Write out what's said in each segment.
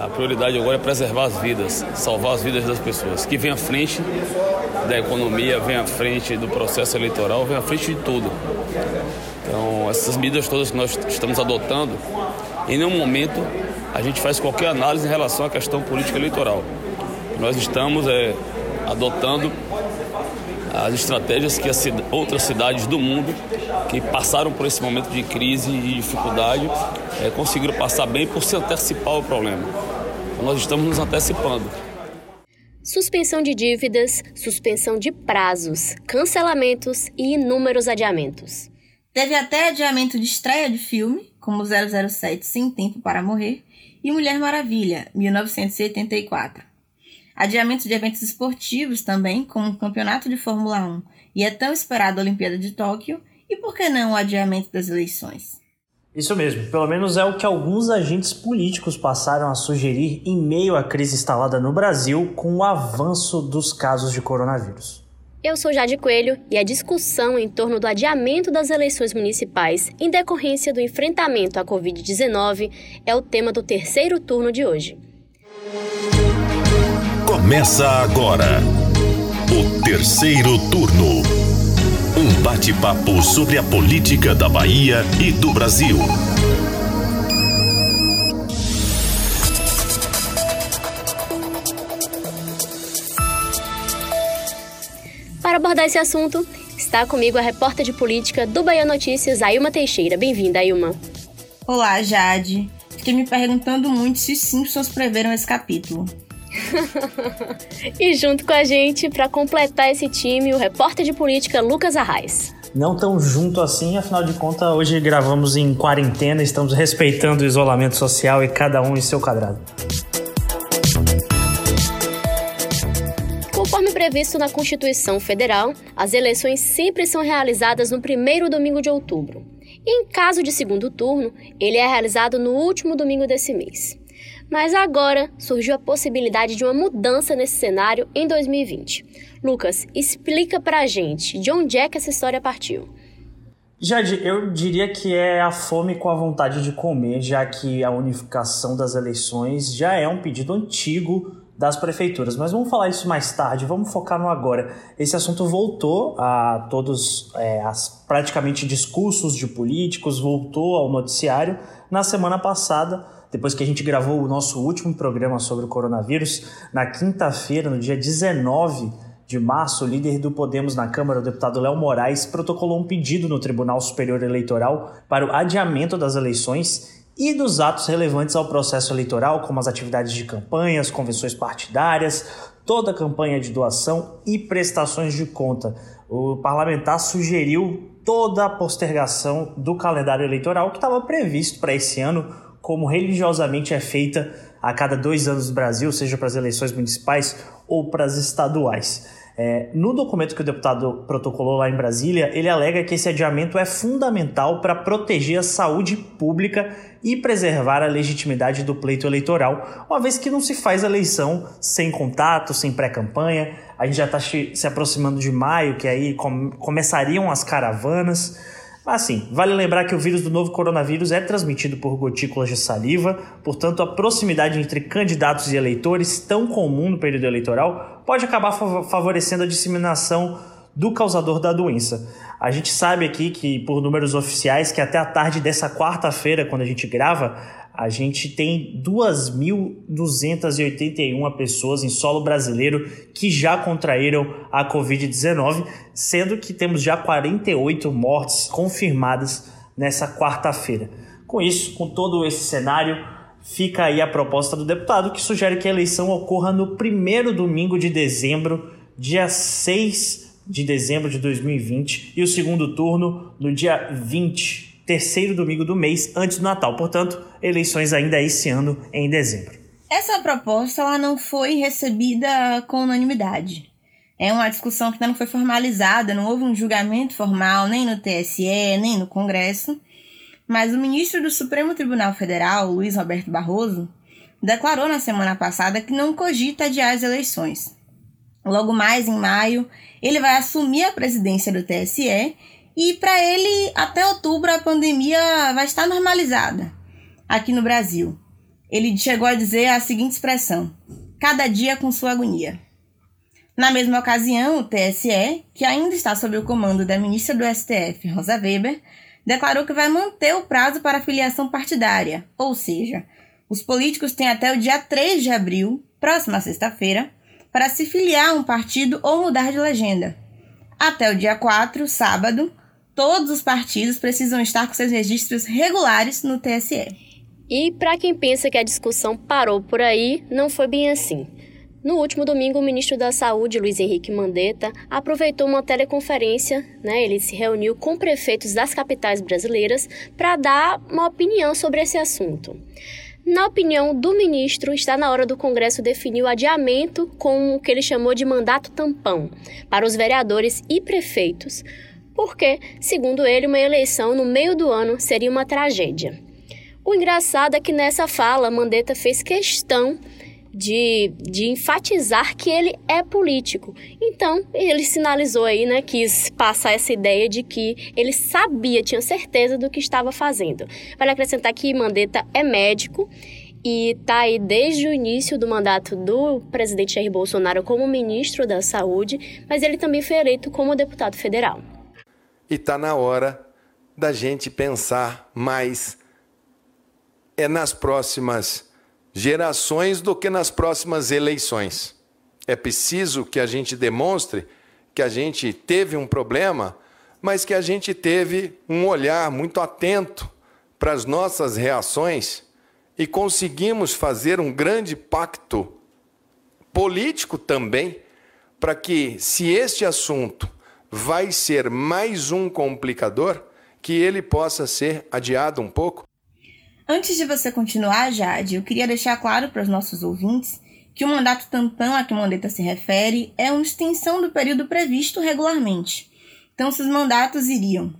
A prioridade agora é preservar as vidas, salvar as vidas das pessoas, que vem à frente da economia, vem à frente do processo eleitoral, vem à frente de tudo. Então, essas medidas todas que nós estamos adotando, em nenhum momento a gente faz qualquer análise em relação à questão política eleitoral. Nós estamos é, adotando as estratégias que as outras cidades do mundo que passaram por esse momento de crise e dificuldade é, conseguiram passar bem por se antecipar o problema. Então, nós estamos nos antecipando. Suspensão de dívidas, suspensão de prazos, cancelamentos e inúmeros adiamentos. Teve até adiamento de estreia de filme, como 007 Sem Tempo para Morrer e Mulher Maravilha, 1984. Adiamento de eventos esportivos também, como o Campeonato de Fórmula 1 e a tão esperada Olimpíada de Tóquio, e por que não o adiamento das eleições? Isso mesmo, pelo menos é o que alguns agentes políticos passaram a sugerir em meio à crise instalada no Brasil com o avanço dos casos de coronavírus. Eu sou Jade Coelho e a discussão em torno do adiamento das eleições municipais em decorrência do enfrentamento à Covid-19 é o tema do terceiro turno de hoje. Começa agora o terceiro turno. Um bate-papo sobre a política da Bahia e do Brasil. Para abordar esse assunto, está comigo a repórter de política do Bahia Notícias, Ailma Teixeira. Bem-vinda, Ailma. Olá, Jade. Fiquei me perguntando muito se Simpsons preveram esse capítulo. e junto com a gente, para completar esse time, o repórter de política Lucas Arraes. Não tão junto assim, afinal de contas, hoje gravamos em quarentena, estamos respeitando o isolamento social e cada um em seu quadrado. Conforme previsto na Constituição Federal, as eleições sempre são realizadas no primeiro domingo de outubro. E em caso de segundo turno, ele é realizado no último domingo desse mês. Mas agora surgiu a possibilidade de uma mudança nesse cenário em 2020. Lucas, explica pra gente de onde é que essa história partiu. Jade, eu diria que é a fome com a vontade de comer, já que a unificação das eleições já é um pedido antigo das prefeituras. Mas vamos falar isso mais tarde, vamos focar no agora. Esse assunto voltou a todos, é, as, praticamente discursos de políticos, voltou ao noticiário na semana passada depois que a gente gravou o nosso último programa sobre o coronavírus, na quinta-feira, no dia 19 de março, o líder do Podemos na Câmara, o deputado Léo Moraes, protocolou um pedido no Tribunal Superior Eleitoral para o adiamento das eleições e dos atos relevantes ao processo eleitoral, como as atividades de campanhas, convenções partidárias, toda a campanha de doação e prestações de conta. O parlamentar sugeriu toda a postergação do calendário eleitoral que estava previsto para esse ano como religiosamente é feita a cada dois anos no Brasil, seja para as eleições municipais ou para as estaduais. É, no documento que o deputado protocolou lá em Brasília, ele alega que esse adiamento é fundamental para proteger a saúde pública e preservar a legitimidade do pleito eleitoral, uma vez que não se faz eleição sem contato, sem pré-campanha. A gente já está se aproximando de maio, que aí com começariam as caravanas. Assim, vale lembrar que o vírus do novo coronavírus é transmitido por gotículas de saliva, portanto, a proximidade entre candidatos e eleitores, tão comum no período eleitoral, pode acabar favorecendo a disseminação do causador da doença. A gente sabe aqui que, por números oficiais, que até a tarde dessa quarta-feira, quando a gente grava, a gente tem 2.281 pessoas em solo brasileiro que já contraíram a Covid-19, sendo que temos já 48 mortes confirmadas nessa quarta-feira. Com isso, com todo esse cenário, fica aí a proposta do deputado que sugere que a eleição ocorra no primeiro domingo de dezembro, dia 6 de dezembro de 2020, e o segundo turno no dia 20 terceiro domingo do mês antes do Natal. Portanto, eleições ainda esse ano em dezembro. Essa proposta ela não foi recebida com unanimidade. É uma discussão que ainda não foi formalizada, não houve um julgamento formal nem no TSE, nem no Congresso. Mas o ministro do Supremo Tribunal Federal, Luiz Roberto Barroso, declarou na semana passada que não cogita adiar as eleições. Logo mais em maio, ele vai assumir a presidência do TSE e para ele, até outubro, a pandemia vai estar normalizada aqui no Brasil. Ele chegou a dizer a seguinte expressão: cada dia com sua agonia. Na mesma ocasião, o TSE, que ainda está sob o comando da ministra do STF, Rosa Weber, declarou que vai manter o prazo para filiação partidária, ou seja, os políticos têm até o dia 3 de abril, próxima sexta-feira, para se filiar a um partido ou mudar de legenda. Até o dia 4, sábado, todos os partidos precisam estar com seus registros regulares no TSE. E para quem pensa que a discussão parou por aí, não foi bem assim. No último domingo, o ministro da Saúde, Luiz Henrique Mandetta, aproveitou uma teleconferência, né? Ele se reuniu com prefeitos das capitais brasileiras para dar uma opinião sobre esse assunto. Na opinião do ministro, está na hora do Congresso definir o adiamento com o que ele chamou de mandato tampão para os vereadores e prefeitos, porque, segundo ele, uma eleição no meio do ano seria uma tragédia. O engraçado é que nessa fala, Mandetta fez questão de, de enfatizar que ele é político. Então, ele sinalizou aí, né, quis passar essa ideia de que ele sabia, tinha certeza do que estava fazendo. Vale acrescentar que Mandetta é médico e está aí desde o início do mandato do presidente Jair Bolsonaro como ministro da Saúde, mas ele também foi eleito como deputado federal. E está na hora da gente pensar mais é nas próximas gerações do que nas próximas eleições. É preciso que a gente demonstre que a gente teve um problema, mas que a gente teve um olhar muito atento para as nossas reações e conseguimos fazer um grande pacto político também para que, se este assunto vai ser mais um complicador, que ele possa ser adiado um pouco Antes de você continuar, Jade, eu queria deixar claro para os nossos ouvintes que o mandato tampão a que o Mandetta se refere é uma extensão do período previsto regularmente. Então, esses mandatos iriam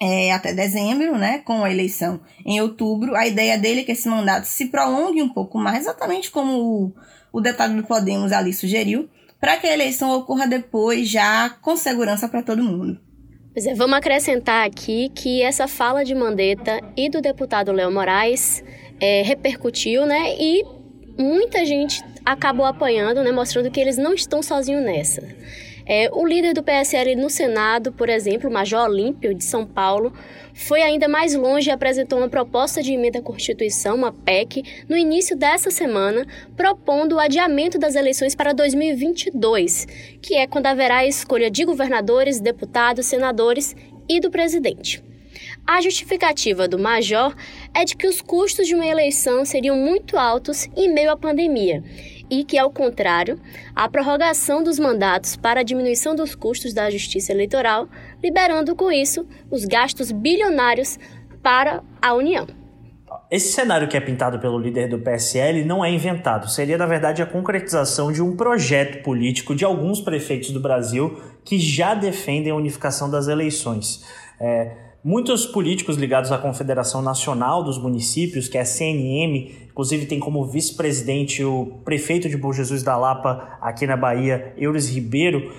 é, até dezembro, né, com a eleição em outubro. A ideia dele é que esse mandato se prolongue um pouco mais, exatamente como o, o deputado do Podemos ali sugeriu, para que a eleição ocorra depois, já com segurança para todo mundo. Pois é, vamos acrescentar aqui que essa fala de Mandetta e do deputado Léo Moraes é, repercutiu, né? E muita gente acabou apoiando, né? Mostrando que eles não estão sozinhos nessa. É, o líder do PSL no Senado, por exemplo, Major Olímpio, de São Paulo, foi ainda mais longe e apresentou uma proposta de emenda à Constituição, uma PEC, no início dessa semana, propondo o adiamento das eleições para 2022, que é quando haverá a escolha de governadores, deputados, senadores e do presidente. A justificativa do Major é de que os custos de uma eleição seriam muito altos em meio à pandemia e que, ao contrário, a prorrogação dos mandatos para a diminuição dos custos da justiça eleitoral, liberando com isso os gastos bilionários para a União. Esse cenário que é pintado pelo líder do PSL não é inventado. Seria, na verdade, a concretização de um projeto político de alguns prefeitos do Brasil que já defendem a unificação das eleições. É, Muitos políticos ligados à Confederação Nacional dos Municípios, que é a CNM, inclusive tem como vice-presidente o prefeito de Bom Jesus da Lapa, aqui na Bahia, Eures Ribeiro,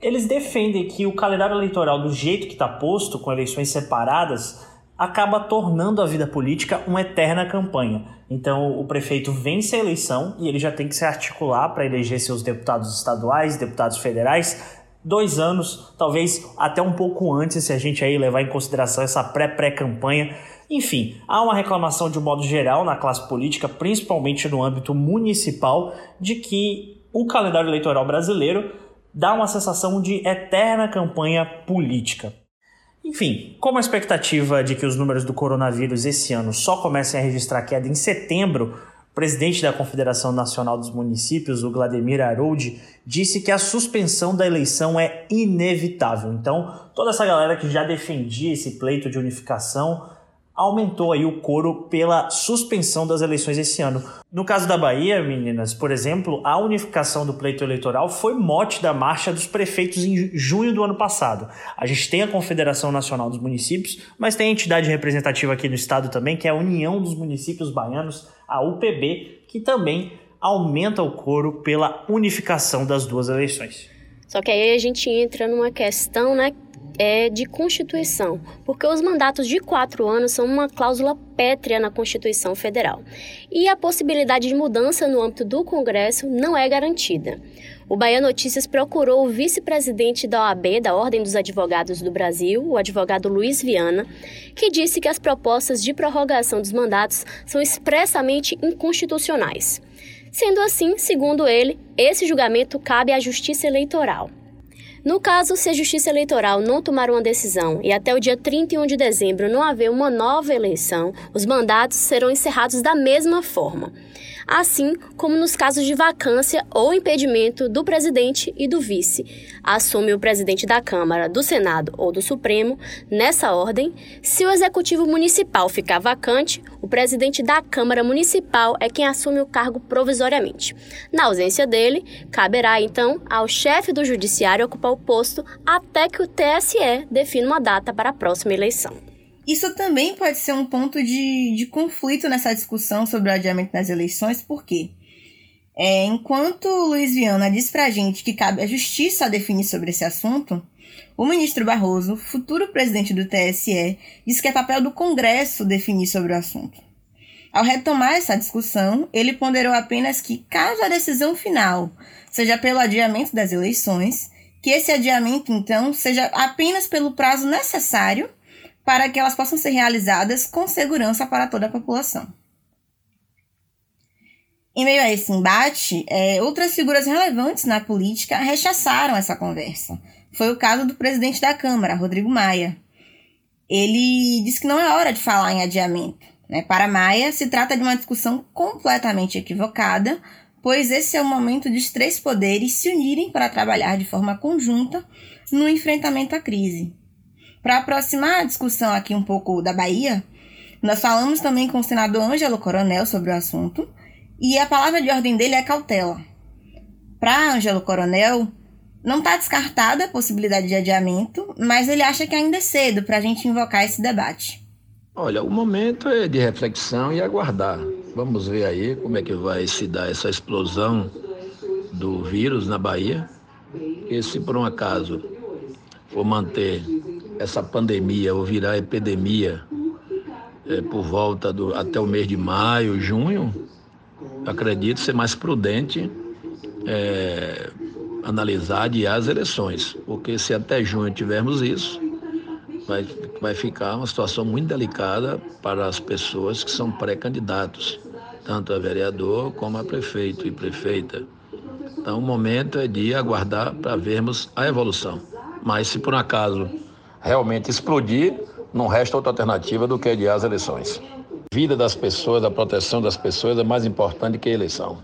eles defendem que o calendário eleitoral, do jeito que está posto, com eleições separadas, acaba tornando a vida política uma eterna campanha. Então, o prefeito vence a eleição e ele já tem que se articular para eleger seus deputados estaduais, deputados federais, dois anos, talvez até um pouco antes, se a gente aí levar em consideração essa pré-pré-campanha. Enfim, há uma reclamação de um modo geral na classe política, principalmente no âmbito municipal, de que o calendário eleitoral brasileiro dá uma sensação de eterna campanha política. Enfim, como a expectativa de que os números do coronavírus esse ano só comecem a registrar queda em setembro, presidente da Confederação Nacional dos Municípios, o Vladimir Harold, disse que a suspensão da eleição é inevitável. Então, toda essa galera que já defendia esse pleito de unificação aumentou aí o coro pela suspensão das eleições esse ano. No caso da Bahia, meninas, por exemplo, a unificação do pleito eleitoral foi mote da marcha dos prefeitos em junho do ano passado. A gente tem a Confederação Nacional dos Municípios, mas tem a entidade representativa aqui no estado também, que é a União dos Municípios Baianos, a UPB, que também aumenta o coro pela unificação das duas eleições. Só que aí a gente entra numa questão, né, é de Constituição, porque os mandatos de quatro anos são uma cláusula pétrea na Constituição Federal e a possibilidade de mudança no âmbito do Congresso não é garantida. O Bahia Notícias procurou o vice-presidente da OAB, da Ordem dos Advogados do Brasil, o advogado Luiz Viana, que disse que as propostas de prorrogação dos mandatos são expressamente inconstitucionais. Sendo assim, segundo ele, esse julgamento cabe à Justiça Eleitoral. No caso, se a Justiça Eleitoral não tomar uma decisão e até o dia 31 de dezembro não haver uma nova eleição, os mandatos serão encerrados da mesma forma assim como nos casos de vacância ou impedimento do presidente e do vice. Assume o presidente da Câmara, do Senado ou do Supremo, nessa ordem. Se o executivo municipal ficar vacante, o presidente da Câmara Municipal é quem assume o cargo provisoriamente. Na ausência dele, caberá então ao chefe do judiciário ocupar o posto até que o TSE defina uma data para a próxima eleição. Isso também pode ser um ponto de, de conflito nessa discussão sobre o adiamento das eleições, porque é, enquanto Luiz Viana diz pra gente que cabe à justiça definir sobre esse assunto, o ministro Barroso, futuro presidente do TSE, diz que é papel do Congresso definir sobre o assunto. Ao retomar essa discussão, ele ponderou apenas que, caso a decisão final seja pelo adiamento das eleições, que esse adiamento, então, seja apenas pelo prazo necessário para que elas possam ser realizadas com segurança para toda a população. Em meio a esse embate, é, outras figuras relevantes na política rechaçaram essa conversa. Foi o caso do presidente da Câmara, Rodrigo Maia. Ele disse que não é hora de falar em adiamento. Né? Para Maia, se trata de uma discussão completamente equivocada, pois esse é o momento dos três poderes se unirem para trabalhar de forma conjunta no enfrentamento à crise. Para aproximar a discussão aqui um pouco da Bahia, nós falamos também com o senador Ângelo Coronel sobre o assunto, e a palavra de ordem dele é cautela. Para Ângelo Coronel, não está descartada a possibilidade de adiamento, mas ele acha que ainda é cedo para a gente invocar esse debate. Olha, o momento é de reflexão e aguardar. Vamos ver aí como é que vai se dar essa explosão do vírus na Bahia. E se por um acaso for manter essa pandemia ou virar epidemia é, por volta do até o mês de maio, junho, acredito ser mais prudente é, analisar adiar as eleições, porque se até junho tivermos isso, vai, vai ficar uma situação muito delicada para as pessoas que são pré-candidatos, tanto a vereador como a prefeito e prefeita. Então, o momento é de aguardar para vermos a evolução. Mas se por um acaso realmente explodir, não resta outra alternativa do que adiar as eleições. A vida das pessoas, a proteção das pessoas é mais importante que a eleição.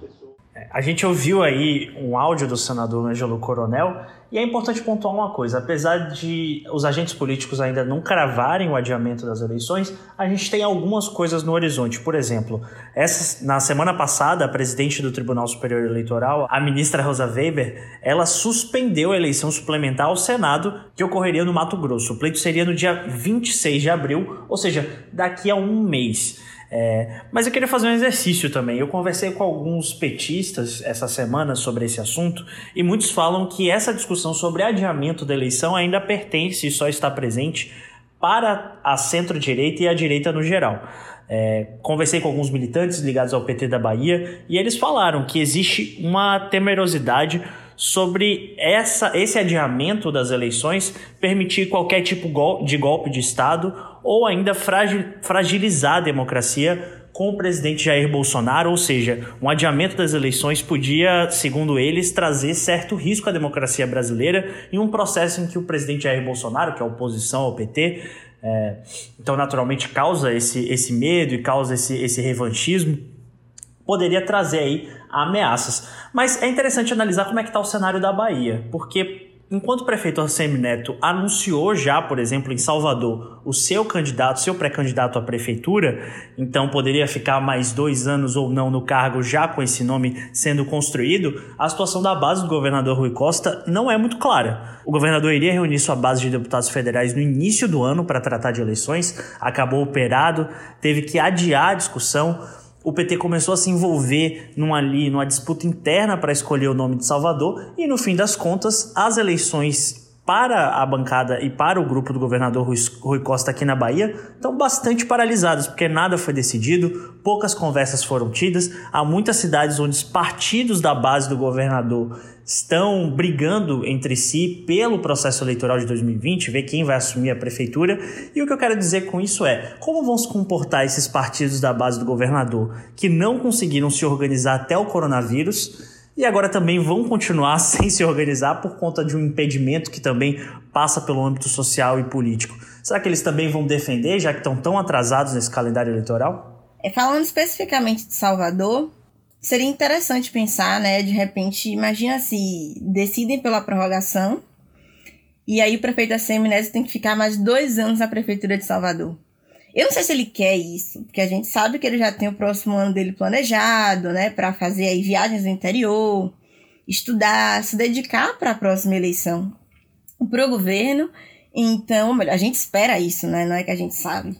A gente ouviu aí um áudio do senador Ângelo Coronel e é importante pontuar uma coisa: apesar de os agentes políticos ainda não cravarem o adiamento das eleições, a gente tem algumas coisas no horizonte. Por exemplo, essa, na semana passada, a presidente do Tribunal Superior Eleitoral, a ministra Rosa Weber, ela suspendeu a eleição suplementar ao Senado que ocorreria no Mato Grosso. O pleito seria no dia 26 de abril, ou seja, daqui a um mês. É, mas eu queria fazer um exercício também. Eu conversei com alguns petistas essa semana sobre esse assunto e muitos falam que essa discussão sobre adiamento da eleição ainda pertence e só está presente para a centro-direita e a direita no geral. É, conversei com alguns militantes ligados ao PT da Bahia e eles falaram que existe uma temerosidade sobre essa, esse adiamento das eleições permitir qualquer tipo de golpe de Estado ou ainda fragilizar a democracia com o presidente Jair Bolsonaro, ou seja, um adiamento das eleições podia, segundo eles, trazer certo risco à democracia brasileira em um processo em que o presidente Jair Bolsonaro, que é a oposição ao PT, é, então naturalmente causa esse, esse medo e causa esse, esse revanchismo, poderia trazer aí ameaças. Mas é interessante analisar como é que está o cenário da Bahia, porque Enquanto o prefeito Assemi Neto anunciou já, por exemplo, em Salvador, o seu candidato, seu pré-candidato à prefeitura, então poderia ficar mais dois anos ou não no cargo já com esse nome sendo construído, a situação da base do governador Rui Costa não é muito clara. O governador iria reunir sua base de deputados federais no início do ano para tratar de eleições, acabou operado, teve que adiar a discussão o PT começou a se envolver numa, ali, numa disputa interna para escolher o nome de Salvador e, no fim das contas, as eleições para a bancada e para o grupo do governador Rui Costa aqui na Bahia estão bastante paralisadas, porque nada foi decidido, poucas conversas foram tidas, há muitas cidades onde os partidos da base do governador estão brigando entre si pelo processo eleitoral de 2020, ver quem vai assumir a prefeitura. E o que eu quero dizer com isso é: como vão se comportar esses partidos da base do governador que não conseguiram se organizar até o coronavírus? E agora também vão continuar sem se organizar por conta de um impedimento que também passa pelo âmbito social e político. Será que eles também vão defender, já que estão tão atrasados nesse calendário eleitoral? É, falando especificamente de Salvador, seria interessante pensar, né? De repente, imagina se decidem pela prorrogação e aí o prefeito da Seminese tem que ficar mais dois anos na prefeitura de Salvador. Eu não sei se ele quer isso, porque a gente sabe que ele já tem o próximo ano dele planejado, né, para fazer aí viagens no interior, estudar, se dedicar para a próxima eleição para o governo. Então, a gente espera isso, né? Não é que a gente sabe.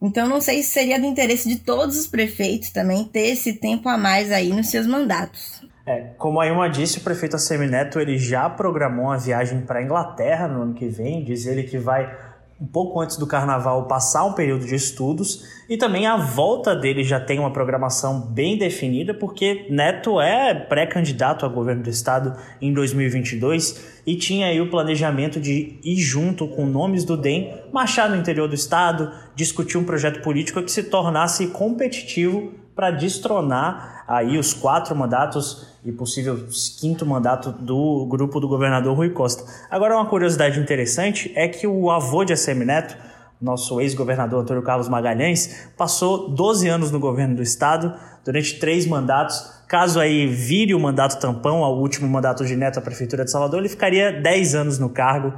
Então, não sei se seria do interesse de todos os prefeitos também ter esse tempo a mais aí nos seus mandatos. É, como a Ilma disse, o prefeito Assemineto ele já programou uma viagem para a Inglaterra no ano que vem. Diz ele que vai um pouco antes do carnaval passar um período de estudos. E também a volta dele já tem uma programação bem definida porque Neto é pré-candidato a governo do estado em 2022 e tinha aí o planejamento de ir junto com nomes do DEM, marchar no interior do estado, discutir um projeto político que se tornasse competitivo para destronar aí os quatro mandatos e possível quinto mandato do grupo do governador Rui Costa. Agora, uma curiosidade interessante é que o avô de ACM Neto, nosso ex-governador Antônio Carlos Magalhães, passou 12 anos no governo do estado, durante três mandatos. Caso aí vire o mandato tampão ao último mandato de Neto à Prefeitura de Salvador, ele ficaria 10 anos no cargo.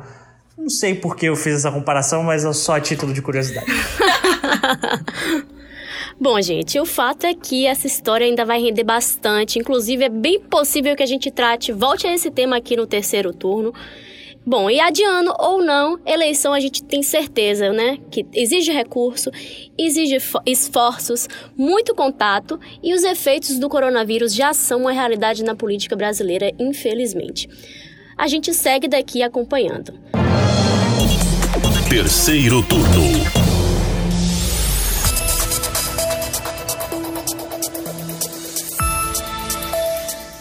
Não sei por que eu fiz essa comparação, mas é só a título de curiosidade. Bom, gente, o fato é que essa história ainda vai render bastante. Inclusive, é bem possível que a gente trate, volte a esse tema aqui no terceiro turno. Bom, e adiando ou não, eleição a gente tem certeza, né? Que exige recurso, exige esforços, muito contato e os efeitos do coronavírus já são uma realidade na política brasileira, infelizmente. A gente segue daqui acompanhando. Terceiro turno.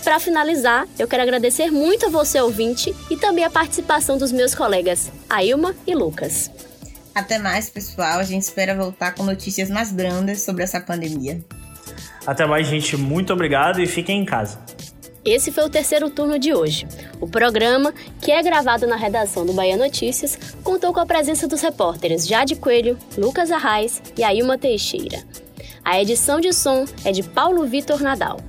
Para finalizar, eu quero agradecer muito a você, ouvinte, e também a participação dos meus colegas, Ailma e Lucas. Até mais, pessoal. A gente espera voltar com notícias mais brandas sobre essa pandemia. Até mais, gente. Muito obrigado e fiquem em casa. Esse foi o terceiro turno de hoje. O programa, que é gravado na redação do Bahia Notícias, contou com a presença dos repórteres Jade Coelho, Lucas Arraes e Ailma Teixeira. A edição de som é de Paulo Vitor Nadal.